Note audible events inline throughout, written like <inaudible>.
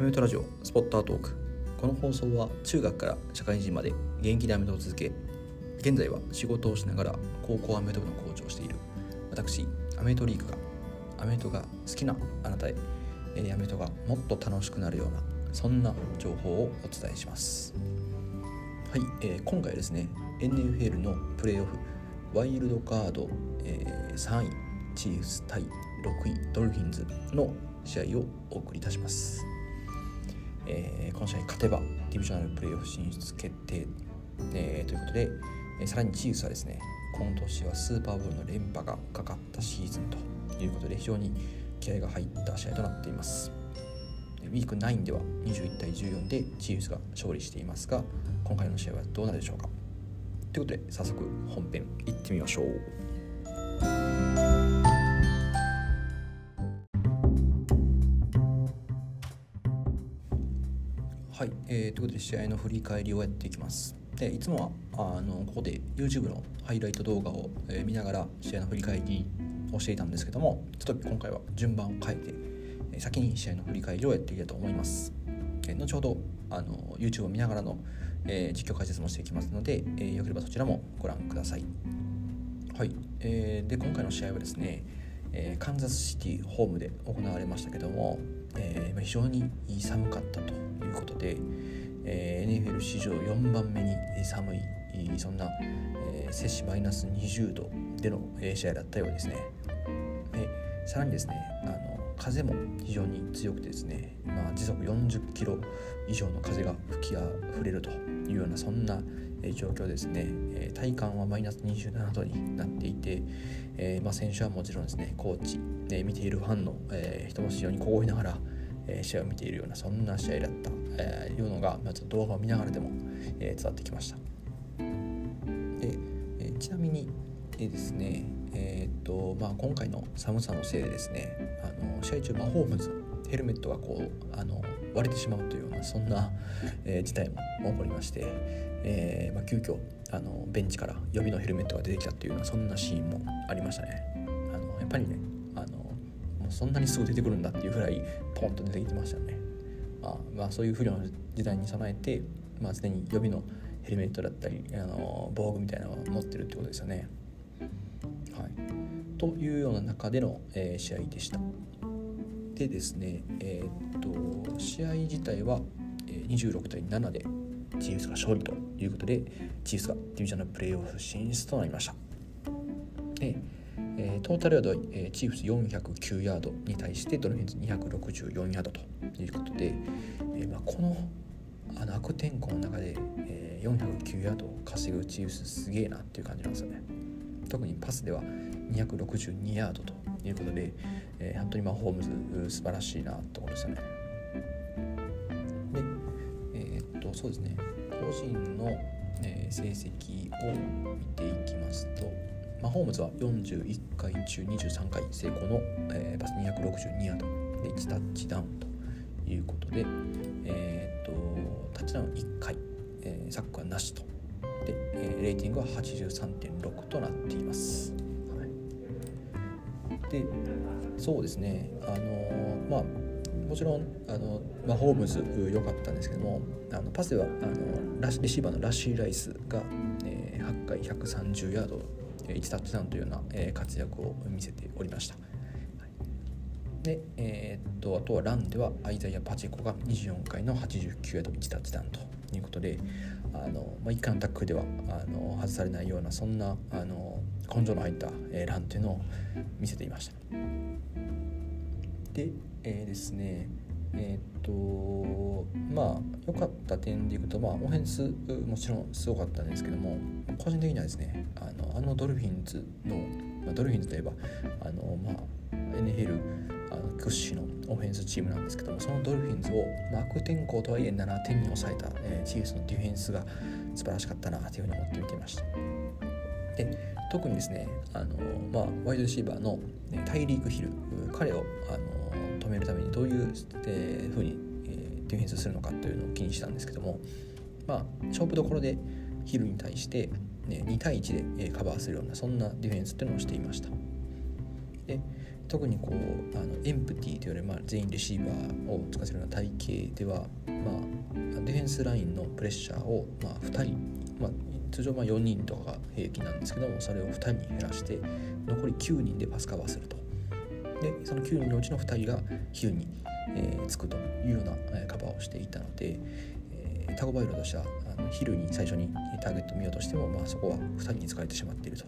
メフトラジオスポッタートーク。この放送は中学から社会人まで現役でアメフトを続け現在は仕事をしながら高校アメト部のコーチをしている。私アメフトリークがアメフトが好きなあなたへアメフトがもっと楽しくなるようなそんな情報をお伝えします。はい、えー、今回ですね NFL のプレーオフワイルドカード、えー、3位チーフス対6位ドルフィンズの試合をお送りいたします、えー、この試合勝てばディビジョナルプレーオフ進出決定、えー、ということで、えー、さらにチーフスはですね今年はスーパーボールの連覇がかかったシーズンということで非常に気合が入った試合となっています。ウィーク9では21対14でチーフスが勝利していますが今回の試合はどうなるでしょうか。ということで早速本編いってみましょう。えー、ということで試合の振り返りをやっていきます。でいつもはあのここで YouTube のハイライト動画を、えー、見ながら試合の振り返りをしていたんですけどもちょっと今回は順番を変えて、え、先に試合の振り返りをやっていきたいと思います。えー、後ほどあの YouTube を見ながらの、えー、実況解説もしていきますので、えー、よければそちらもご覧ください。はい、えー、で今回の試合はですね、えー、カンザスシティホームで行われましたけども、えー、非常に寒かったということで、え、NFL 史上4番目に寒いそんな、えー、摂氏マイナス20度での試合だったようですね。でさらにですねあの風も非常に強くてですね、まあ、時速40キロ以上の風が吹きあふれるというようなそんな状況ですね、え体感はマイナス27度になっていて、え、まあ、選手はもちろんですねコーチ、で見ているファンの、え、人も非常に凍いながら、え試合を見ているようなそんな試合だった、えいうのが、まあ、ちょっと動画を見ながらでも、え伝わってきました。で、えちなみに、えですねえー、っとまあ、今回の寒さのせいでですねあの試合中マホームズヘルメットがこうあの割れてしまうというようなそんな、えー、事態も起こりまして、えーまあ、急遽あのベンチから予備のヘルメットが出てきたというようなそんなシーンもありましたね。あのやっぱりねあのもうそんなにすぐ出てくるんだっていうぐらいポンと出てきてましたね。まあ、まあ、そういう不良の時代に備えて、まあ、常に予備のヘルメットだったりあの防具みたいなのを持ってるってことですよね。はい、というような中での、えー、試合でした。でですね、えー、っと試合自体は26対7でチーフスが勝利ということでチーフスがディビジョナルプレーオフ進出となりました。で、えー、トータルヤードは、え、チーフス409ヤードに対してドルフィンズ264ヤードということで、えーまあ、このあの悪天候の中で、えー、409ヤードを稼ぐチーフスすげえなっていう感じなんですよね。特にパスでは262ヤードということで、えー、本当にまあホームズ素晴らしいなところですよね。で、えー、っとそうですね個人の、えー、成績を見ていきますと、まあ、ホームズは41回中23回成功の、えー、パス262ヤードで1タッチダウンということで、えー、っとタッチダウン1回、えー、サッカーなしとで、え、レーティングは83.6となっています。はいでそうですねあのまあもちろんあの、まあ、ホームズ良かったんですけどもあのパスではあのラレシーバーのラッシー・ライスが、えー、8回130ヤード1タッチダウンというような、えー、活躍を見せておりました。で、えー、っとあとはランではアイザイア・パチェコが24回の89ヤード1タッチダウンということであの、まあ、1回のタックルではあの外されないようなそんなあの根性の入った、えー、ランっていうのを見せていました。で、えー、ですねえー、っとまあ良かった点でいくと、まあ、オフェンスもちろんすごかったんですけども個人的にはですねあのあのドルフィンズの、まあ、ドルフィンズといえばあの、まあ、NFL あの屈指のオフェンスチームなんですけどもそのドルフィンズを、悪天候とはいえ7点に抑えた、えー、チーフスのディフェンスが素晴らしかったなというふうに思って見てました。で特にですねあの、まあ、ワイドレシーバーの、ね、タイリーク・ヒル彼をあの止めるためにどういう、えー、ふうに、えー、ディフェンスするのかというのを気にしたんですけども、まあ、勝負どころでヒルに対して、ね、2対1でカバーするようなそんなディフェンスっていうのをしていました。で特にこうあのエンプティといわれる、まあ、全員レシーバーを使わせるような体系では、まあ、ディフェンスラインのプレッシャーを、まあ、2人、まあ、通常まあ4人とかが平均なんですけどもそれを2人に減らして残り9人でパスカバーするとでその9人のうちの2人が昼に、えー、つくというような、えー、カバーをしていたので、えー、タゴバイロとしてはあの昼に最初にターゲットを見ようとしても、まあ、そこは2人に使われてしまっていると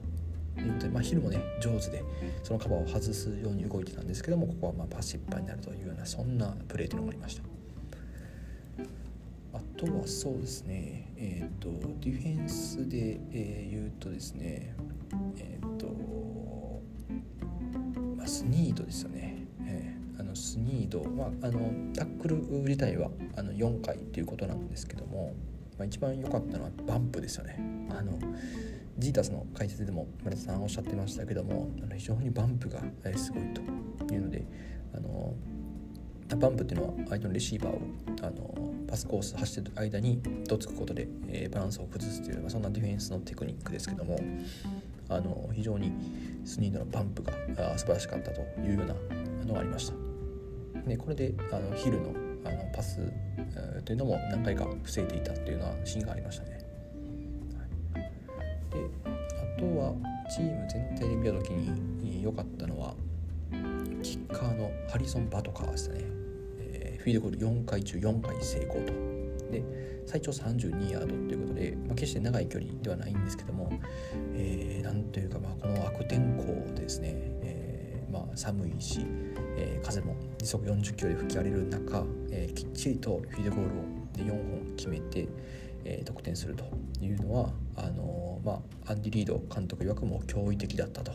いうことで、まあ、昼もね上手でそのカバーを外すように動いてたんですけどもここはまあパスいっぱいになるというようなそんなプレーというのがありました。あとはそうですね、えっ、ー、とディフェンスで、えー、言うとですねえっ、ー、と、ドですよね、えー、あのスニード、まあ、あのタックル自体はあの4回ということなんですけども、まあ、一番良かったのはバンプですよね。あのジータスの解説でも村田さんおっしゃってましたけどもあの非常にバンプがすごいというのであのバンプっていうのは相手のレシーバーをあのパスコース走ってる間にどつくことで、えー、バランスを崩すという、まあ、そんなディフェンスのテクニックですけどもあの非常にスニードのバンプが素晴らしかったというようなのがありました。でこれであのヒルのあのパス、えー、というのも何回か防いでいたというようなシーンがありましたね。はい、であとはチーム全体で見た時に良かったのはキッカーのハリソン・バトカーでしたね。フィードゴール4回中4回成功とで最長32ヤードということで、まあ、決して長い距離ではないんですけども、えー、なんというか、まあ、この悪天候ですね、えー、まあ、寒いし、えー、風も時速40キロで吹き荒れる中、えー、きっちりとフィードゴールをで4本決めて、えー、得点するというのはあのー、まあ、アンディ・リード監督曰くも驚異的だったと、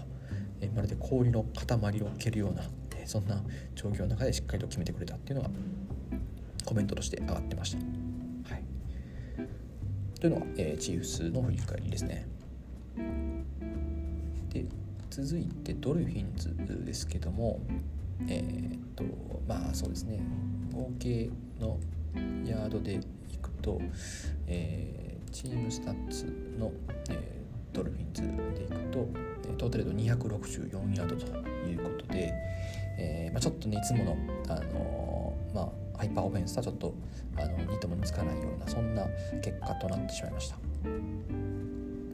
えー、まるで氷の塊を蹴るようなそんな状況の中でしっかりと決めてくれたっていうのがコメントとして上がってました。というのが、えー、チーフスの振り返りですね。で続いてドルフィンズですけどもえー、っとまあそうですね合計のヤードでいくと、えー、チームスタッツの、えー、ドルフィンズでいくとトータルで264ヤードということで、えーまあ、ちょっとねいつもの、あのー、まあ、ハイパーオフェンスとはちょっとあのにともにつかないようなそんな結果となってしまいました。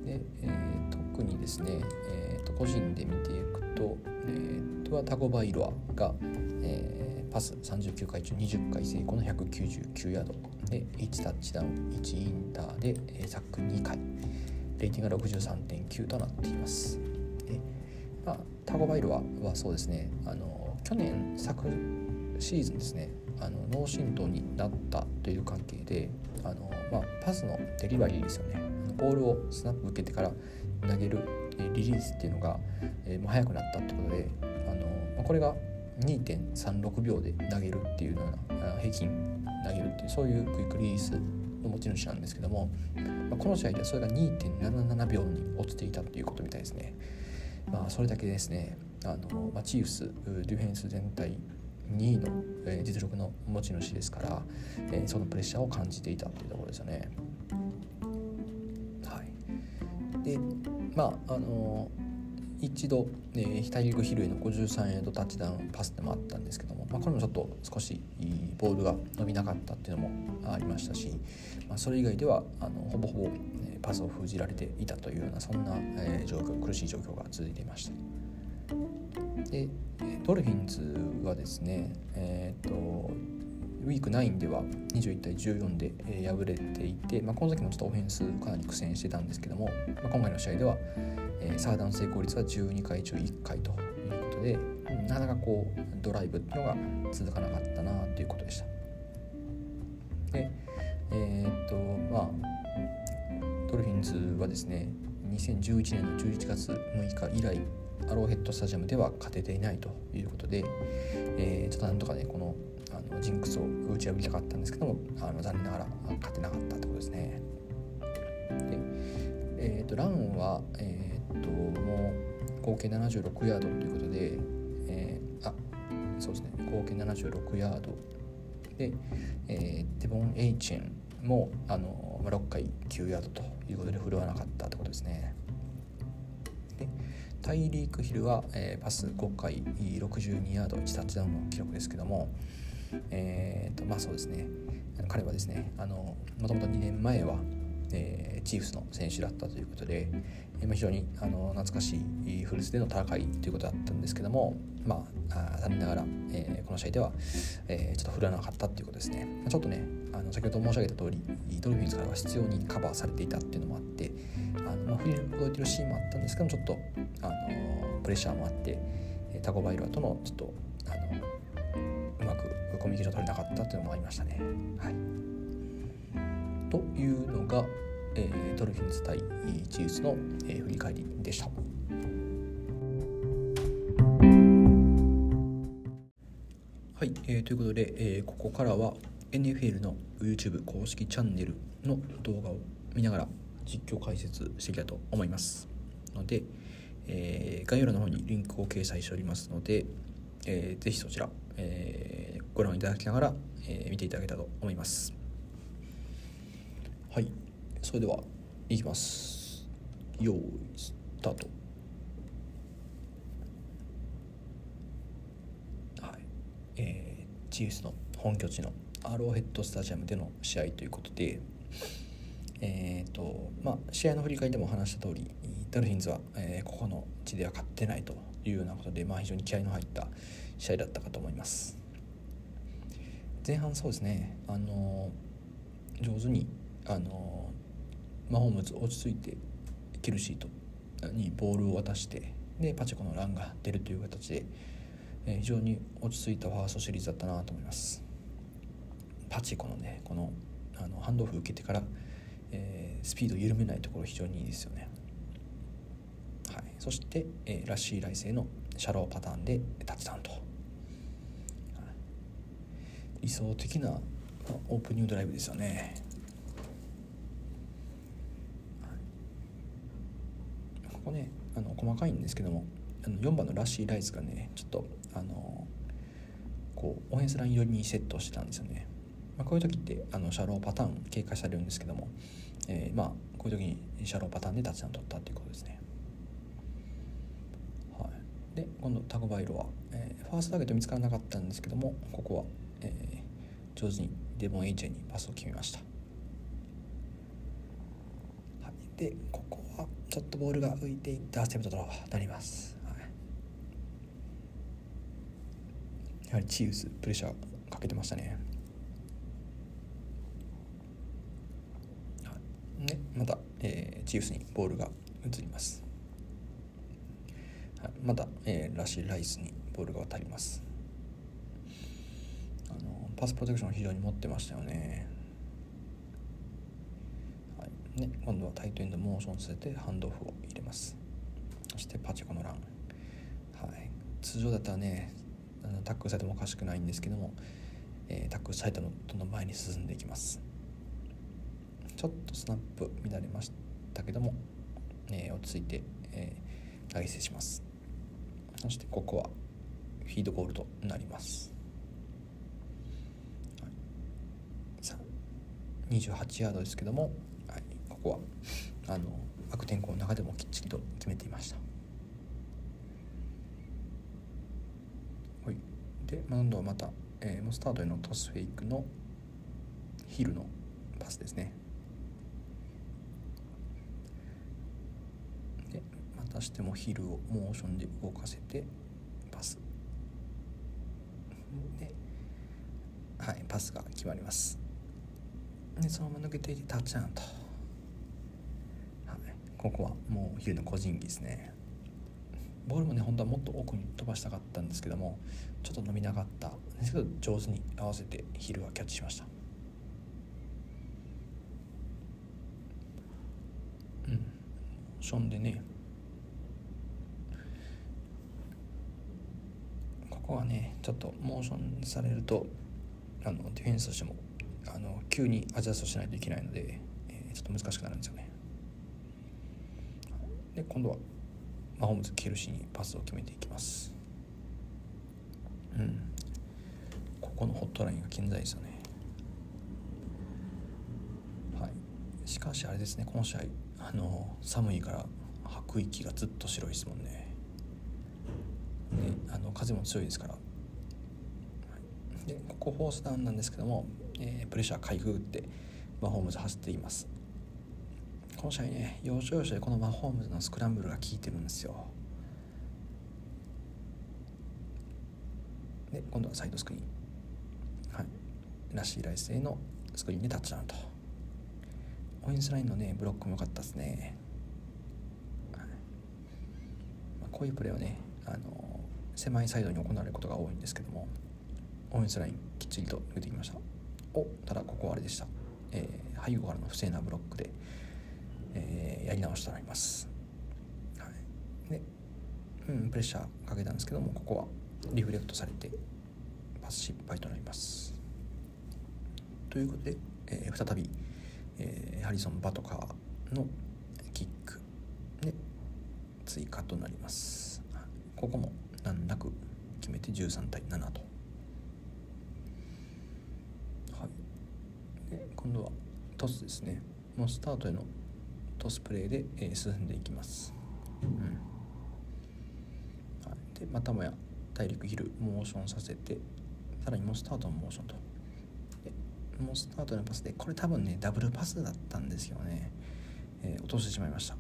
でえー、特にですね、えー、と個人で見ていくと,、えー、とはタゴバイロアが、えー、パス39回中20回成功の199ヤードで1タッチダウン1インターで、えー、サック2回レーティングが63.9となっています。でまあ、タゴバイロアはそうですねあの去年昨シーズンですねあの脳震盪になったという関係であの、まあ、パスのデリバリーですよねボールをスナップ受けてから投げるリリースっていうのが、えー、もう早くなったってことであの、まあ、これが2.36秒で投げるっていうような平均投げるっていうそういうクイックリリースの持ち主なんですけども、まあ、この試合ではそれが2.77秒に落ちていたということみたいですね。まあ、それだけですねあの、まあ、チーフスディフェンス全体2位の、え、実力の持ち主ですから、え、そのプレッシャーを感じていたというところですよね。はい、でまああの一度、えー、ヒタリグヒルへの53ヤードタッチダウンパスでもあったんですけども、まあ、これもちょっと少しボールが伸びなかったっていうのもありましたし、まあ、それ以外ではあのほぼほぼ、えパスを封じられていたというようなそんな、えー、状況苦しい状況が続いていました。でドルフィンズはですね、えーと、ウィーク9では21対14で、え、敗れていて、まあ、この時もちょっとオフェンスかなり苦戦してたんですけども、まあ、今回の試合では、えー、サーダン成功率は12回中1回ということで、なかなかこうドライブっていうのが続かなかったなということでした。でえー、っとまあドルフィンズはですね2011年の11月6日以来アローヘッドスタジアムでは勝てていないということで、えー、ちょっとなんとかねこのあのジンクスを打ち破りたかったんですけどもあの残念ながら勝てなかったってことですね。でえーと、ランは、えーと、もう合計76ヤードということで、えー、あそうですね合計76ヤードで、えー、デボン・エイチェンもあの6回9ヤードということで振るわなかったってことですね。でタイリーク・ヒルは、えー、パス5回62ヤード1タッチダウンの記録ですけども、えーとまあ、そうですね彼はですねもともと2年前は、えー、チーフスの選手だったということで、えー、非常にあの懐かしいフルスでの戦いということだったんですけども、まあ、残念ながら、えー、この試合では、えー、ちょっと振らなかったということですね。ちょっとねあの先ほど申し上げた通りドルフィンズからは必要にカバーされていたっていうのもあってあの、まあ、振り動いてるシーンもあったんですけどちょっとあのプレッシャーもあってタゴバイルアとのちょっとあのうまくコミュニケーション取れなかったっていうのもありましたね。はい、というのが、えー、ドルフィンズ対チーズの、えー、振り返りでした。はい、えー、ということで、えー、ここからは NFL の YouTube 公式チャンネルの動画を見ながら実況解説していきたいと思いますので、えー、概要欄の方にリンクを掲載しておりますので、えー、ぜひそちら、えー、ご覧いただきながら、えー、見ていただけたらと思います。はい。それではいきます。用意スタート。はい。えー、チーフスの本拠地のアローヘッドスタジアムでの試合ということで、えーとまあ、試合の振り返りでも話した通りダルフィンズは、えー、ここの地では勝ってないというようなことで、まあ、非常に気合の入った試合だったかと思います。前半そうですねあの上手にあのマホームズ落ち着いてキルシートにボールを渡してでパチェコのランが出るという形で、え、非常に落ち着いたファーストシリーズだったなと思います。パチコのねこのあのハンドオフ受けてから、えー、スピード緩めないところ非常にいいですよね。はい、そして、えー、ラッシー来世のシャローパターンでタッチダウンと、はい、理想的なオープニングドライブですよね。ここねあの細かいんですけどもあの4番のラッシー・ライズがねちょっとあのこうオフェンスライン寄りにセットしてたんですよね。まあ、こういう時ってあのシャローパターン警戒されるんですけども、えー、まあこういう時にシャローパターンでタッチダウン取ったっていうことですね。はい、で今度タコバイロは、えー、ファーストターゲット見つからなかったんですけどもここは、えー、上手にデボン・エイチェにパスを決めました。はい、でここはちょっとボールが浮いていったセプトとなります。はい、やはりチーズプレッシャーかけてましたね。ね、また、えー、チーフスにボールが移ります、はい、また、えー、ラシー・ライスにボールが渡ります。あのパスプロテクションを非常に持ってましたよね,、はい、ね今度はタイトエンドモーションさせてハンドオフを入れます。そしてパチコのラン、はい、通常だったらねタックルされてもおかしくないんですけども、えー、タックルされたのどんどん前に進んでいきます。ちょっとスナップ乱れましたけども、えー、落ち着いて、えー、投げ捨てします。そしてここはフィードゴールとなります、さあ28ヤードですけども、はい、ここはあの悪天候の中でもきっちりと決めていました。はい。で今度はまた、えー、モスタードへのトスフェイクのヒルのパスですね。出してもヒルをモーションで動かせてパス。ではいパスが決まります。でそのまま抜けていてタッチアウト、はい、ここはもうヒルの個人技ですね。ボールもね本当はもっと奥に飛ばしたかったんですけどもちょっと伸びなかったですけど上手に合わせてヒルはキャッチしました。うん。ションでねはねちょっとモーションされるとあのディフェンスとしてもあの急にアジャストしないといけないので、えー、ちょっと難しくなるんですよね。で今度はマホームズ・ケルシーにパスを決めていきます。うん、ここのホットラインが健在ですよね。はい、しかしあれですねこの試合あの寒いから吐く息がずっと白いですもんね。あの風も強いですから。でここフォースダウンなんですけども、えー、プレッシャー回復ってマホームズ走っています。この試合ね要所要所でこのマホームズのスクランブルが効いてるんですよ。で今度はサイドスクリーン。はい。らしい来世のスクリーンでタッチダウンと。オインスラインのねブロックも良かったですね、こういうプレーはねあの狭いサイドに行われることが多いんですけどもオフェンスラインきっちりと抜いてきました。おただここはあれでした、えー、背後からの不正なブロックで、えー、やり直しとなります、はい、で、うん、プレッシャーかけたんですけどもここはリフレクトされてパス失敗となります。ということで、えー、再び、えー、ハリソン・バトカーのキックで追加となります。ここも難なく決めて13対7と。はい。今度はトスですね。もうスタートへのトスプレーで、えー、進んでいきます、うん。はい、でまたもや大陸ヒルモーションさせてさらにもうスタートのモーションと。でもうスタートのパスでこれ多分ねダブルパスだったんですよね、えー、落としてしまいました、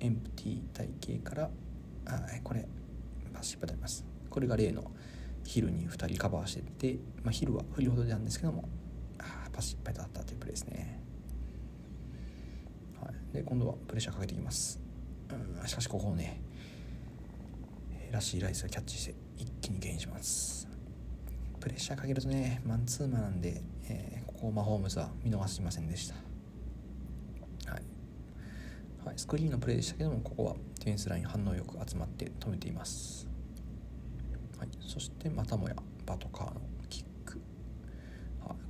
エンプティ体型からあこれパス失敗になります。これが例のヒルに2人カバーしてて、まあ、ヒルは振りほどなんですけどもあパス失敗だったというプレーですね、はい、で今度はプレッシャーかけていきます。うんしかしここをねらしいライスがキャッチして一気にゲインします。プレッシャーかけるとねマンツーマンなんで、えー、ここをマホームズは見逃しませんでした。はい、はい、スクリーンのプレーでしたけどもここはディフェンスライン反応よく集まって止めています。はい、そしてまたもやバトカーのキック。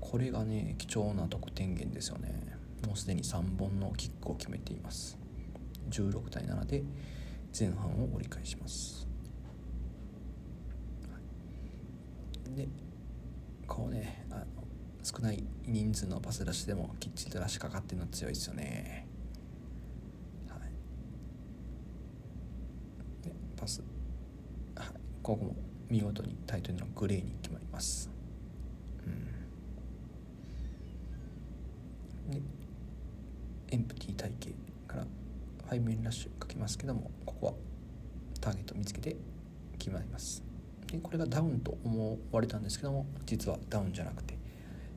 これがね貴重な得点源ですよね。もうすでに3本のキックを決めています。16対7で前半を折り返します、はい、でこうねあの少ない人数のパス出しでもきっちりと出しかかってるの強いですよねはいでパスはいここも見事にタイトルのグレーに決まります。でエンプティ体系からファイブメンラッシュかけますけどもここはターゲット見つけて決まります。でこれがダウンと思われたんですけども実はダウンじゃなくて、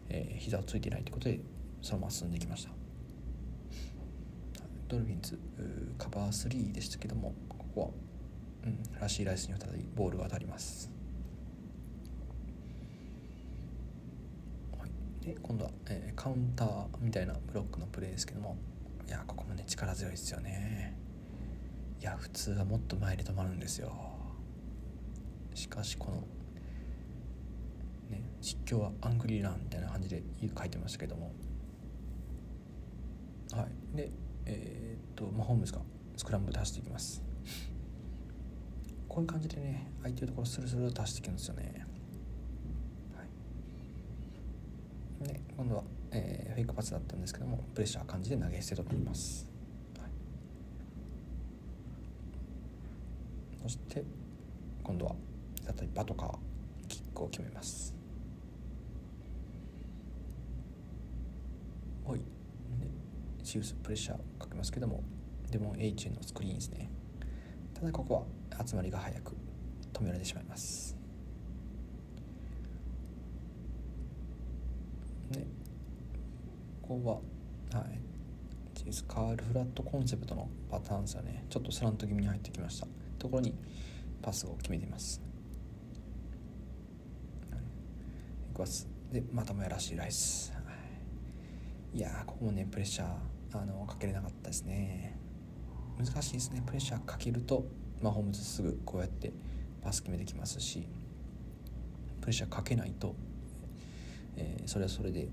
えー、膝をついてないということでそのまま進んできました。ドルフィンズカバー3でしたけどもここは、うん、ラシーライスに再びボールが当たります。はい。で今度は、えー、カウンターみたいなブロックのプレーですけども。いやここもね力強いですよね。いや普通はもっと前で止まるんですよ。しかしこのね実況はアングリーランみたいな感じで書いてましたけども。はい。でえー、っとマホームズがスクランブルで走っていきます。こういう感じでね相手のところスルスルと走っていくんですよね。で今度は、えー、フェイクパスだったんですけどもプレッシャー感じで投げ捨てとなります、はい、そして今度は再びバトカーキックを決めます。はい。でシウスプレッシャーかけますけどもデモン H のスクリーンですね。ただここは集まりが早く止められてしまいます。ねここははい。カールフラットコンセプトのパターンですよね。ちょっとスラント気味に入ってきました。ところにパスを決めています、でまたもやらしいライス、い、いやここもねプレッシャーあのかけれなかったですね。難しいですね。プレッシャーかけるとまあ、ホームズすぐこうやってパス決めてきますしプレッシャーかけないとえー、それはそれで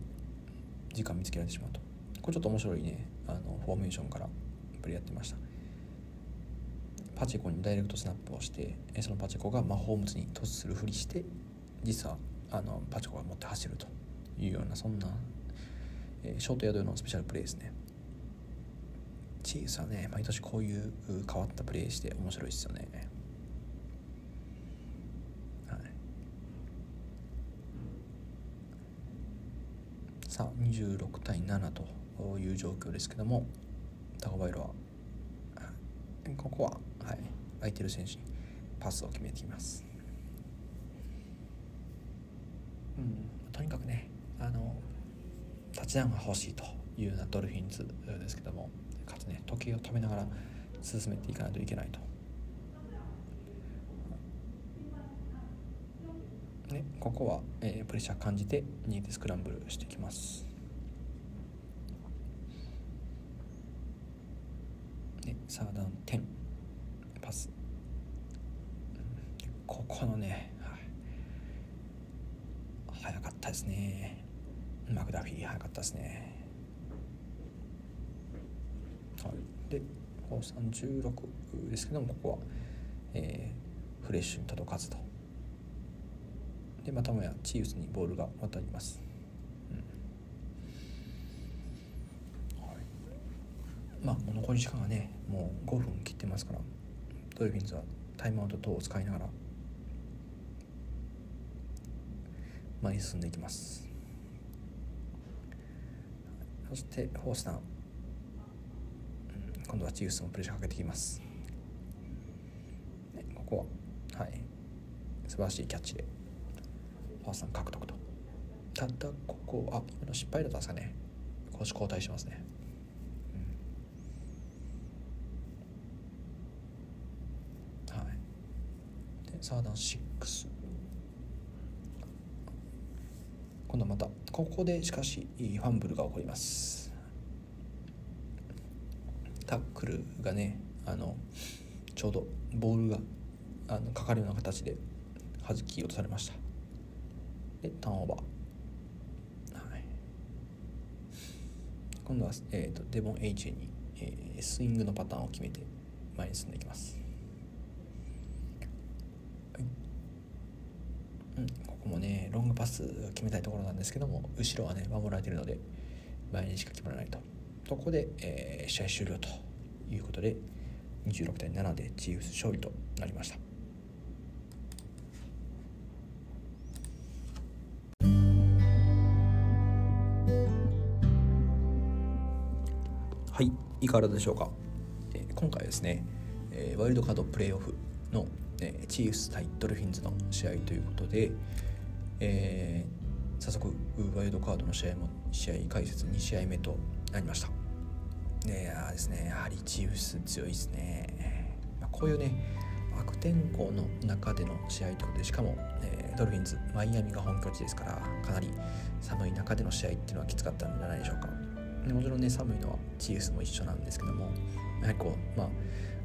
時間見つけられてしまうと。これちょっと面白いね。あのフォーメーションからプレイやってました。パチェコにダイレクトスナップをしてそのパチェコがマホームズに突するふりして実はあのパチェコが持って走るというようなそんな、えー、ショートヤドのスペシャルプレーですね。チーズはね、毎年こういう変わったプレーして面白いですよね。はい、さあ、26対7という状況ですけども、タコバイロは、ここは、はい、空いてる選手にパスを決めています。うん、とにかくね、あの、タッチダウンが欲しいというようなドルフィンズですけども、かつね時計を止めながら進めていかないといけないと。ね、ここは、えー、プレッシャー感じて逃げてスクランブルしていきます。ね、サーダン10パス、ここのね、はい、早かったですね。マクダフィー早かったですね。はい。で36ですけどもここは、えー、フレッシュに届かずと。でまたもやチーフスにボールが渡ります、うん。はい、まあ残り時間がねもう5分切ってますからドルフィンズはタイムアウト等を使いながら前に進んでいきます。そしてフォースダウン、今度はチーフスもプレッシャーかけてきます、ね、ここは。はい。素晴らしいキャッチで。ファースト獲得と。たったここあ今の失敗だったんですかね。攻守交代しますね。サーダン6今度またここでしかしファンブルが起こります。タックルがねあのちょうどボールがあのかかるような形で弾き落とされました。でターンオーバー、はい、今度は、えーと、デボン H に、えー、スイングのパターンを決めて前に進んでいきます。はい。うんここもねロングパス決めたいところなんですけども後ろはね守られているので前にしか決まらないと。ここで、えー、試合終了ということで26対7でチーフス勝利となりました。はいいかがでしょうか、えー、今回ですね、えー、ワイルドカードプレーオフのえチーフス対ドルフィンズの試合ということで、えー、早速ワイルドカードの試合も試合解説2試合目となりました。ねやですねやはりチーフス強いですね、こういうね悪天候の中での試合ということでしかも、えー、ドルフィンズマイアミが本拠地ですからかなり寒い中での試合っていうのはきつかったんじゃないでしょうか。もちろんね寒いのはチーフスも一緒なんですけどもやはりこうま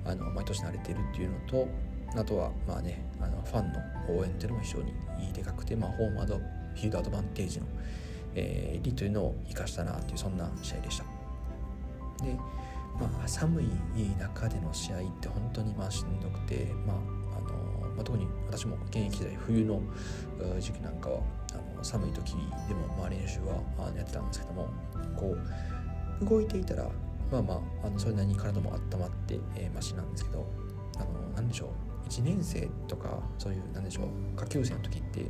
ああの毎年慣れてるっていうのとあとはまあねあのファンの応援っていうのも非常にいいでかくて、まあ、ホームアドフィールドアドバンテージの、えー、利というのを生かしたなというそんな試合でした。で、まあ、寒い中での試合って本当にまあしんどくて、まああのまあ、特に私も現役時代冬の時期なんかはあの寒い時でもまあ練習はやってたんですけどもこう動いていたらまあまああのそれなりに体も温まって、えー、マシなんですけどあの何でしょう1年生とかそういうなんでしょう下級生の時って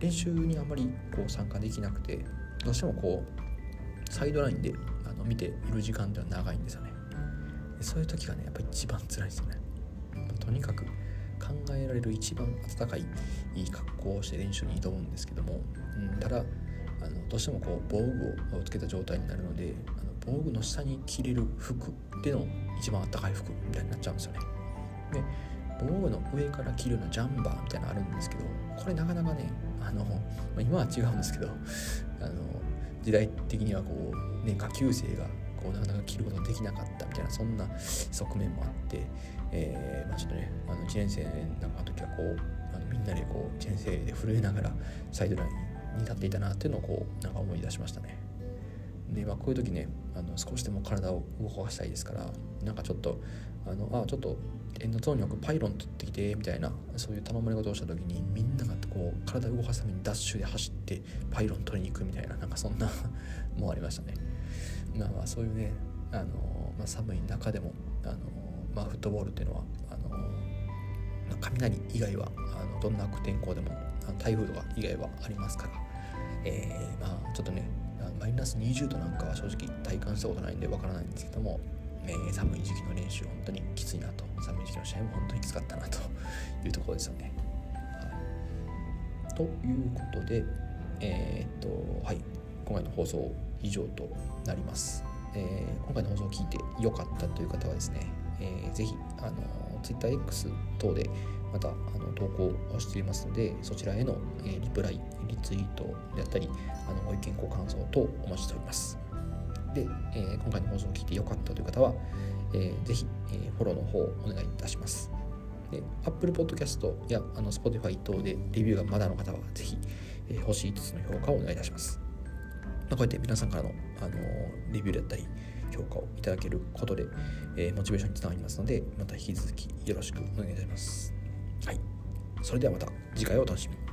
練習にあんまりこう参加できなくてどうしてもこうサイドラインであの見ている時間っては長いんですよね。そういう時がねやっぱり一番辛いですよね。とにかく考えられる一番暖かいいい格好をして練習に挑むんですけども、うん、ただあのどうしてもこう防具をつけた状態になるのであの防具の下に着れる服での一番暖かい服みたいになっちゃうんですよね。で防具の上から着るようなジャンバーみたいなのあるんですけどこれなかなかねあの、まあ、今は違うんですけどあの時代的にはこう、ね、下級生がこうなかなか着ることできなかったみたいなそんな側面もあって、えーまあ、ちょっとねあの1年生なんかの時はこうあのみんなでこう1年生で震えながらサイドラインに立っていたなっていうのをこうなんか思い出しましたね。でまあ、こういう時ねあの少しでも体を動かしたいですからなんかちょっとあのあちょっとエンドゾーンに置くパイロン取ってきてみたいなそういう頼まれ事をした時にみんながこう体を動かすためにダッシュで走ってパイロン取りに行くみたいななんかそんな <laughs> もありましたね。まあまあそういうねあの、まあ、寒い中でもあの、まあ、フットボールっていうのはあの、まあ、雷以外はあのどんな悪天候でも台風とか以外はありますから、えー、まあちょっとねマイナス20度なんかは正直体感したことないんでわからないんですけども、えー、寒い時期の練習本当にきついなと寒い時期の試合も本当にきつかったなというところですよね。ということでえー、っとはい今回の放送以上となります。えー、今回の放送を聞いて良かったという方はですね、えー、ぜひあの TwitterX 等でまたあの投稿をしていますのでそちらへの、えー、リプライリツイートであったりあのご意見ご感想等お待ちしておりますで、えー、今回の放送を聞いて良かったという方は、えー、ぜひ、えー、フォローの方をお願いいたします Apple Podcast やあの Spotify 等でレビューがまだの方はぜひ、えー、星5つの評価をお願いいたします。まこうやって皆さんからの、あのレビューだったり評価をいただけることで、えー、モチベーションにつながりますのでまた引き続きよろしくお願いいたします。はい。それではまた次回をお楽しみに。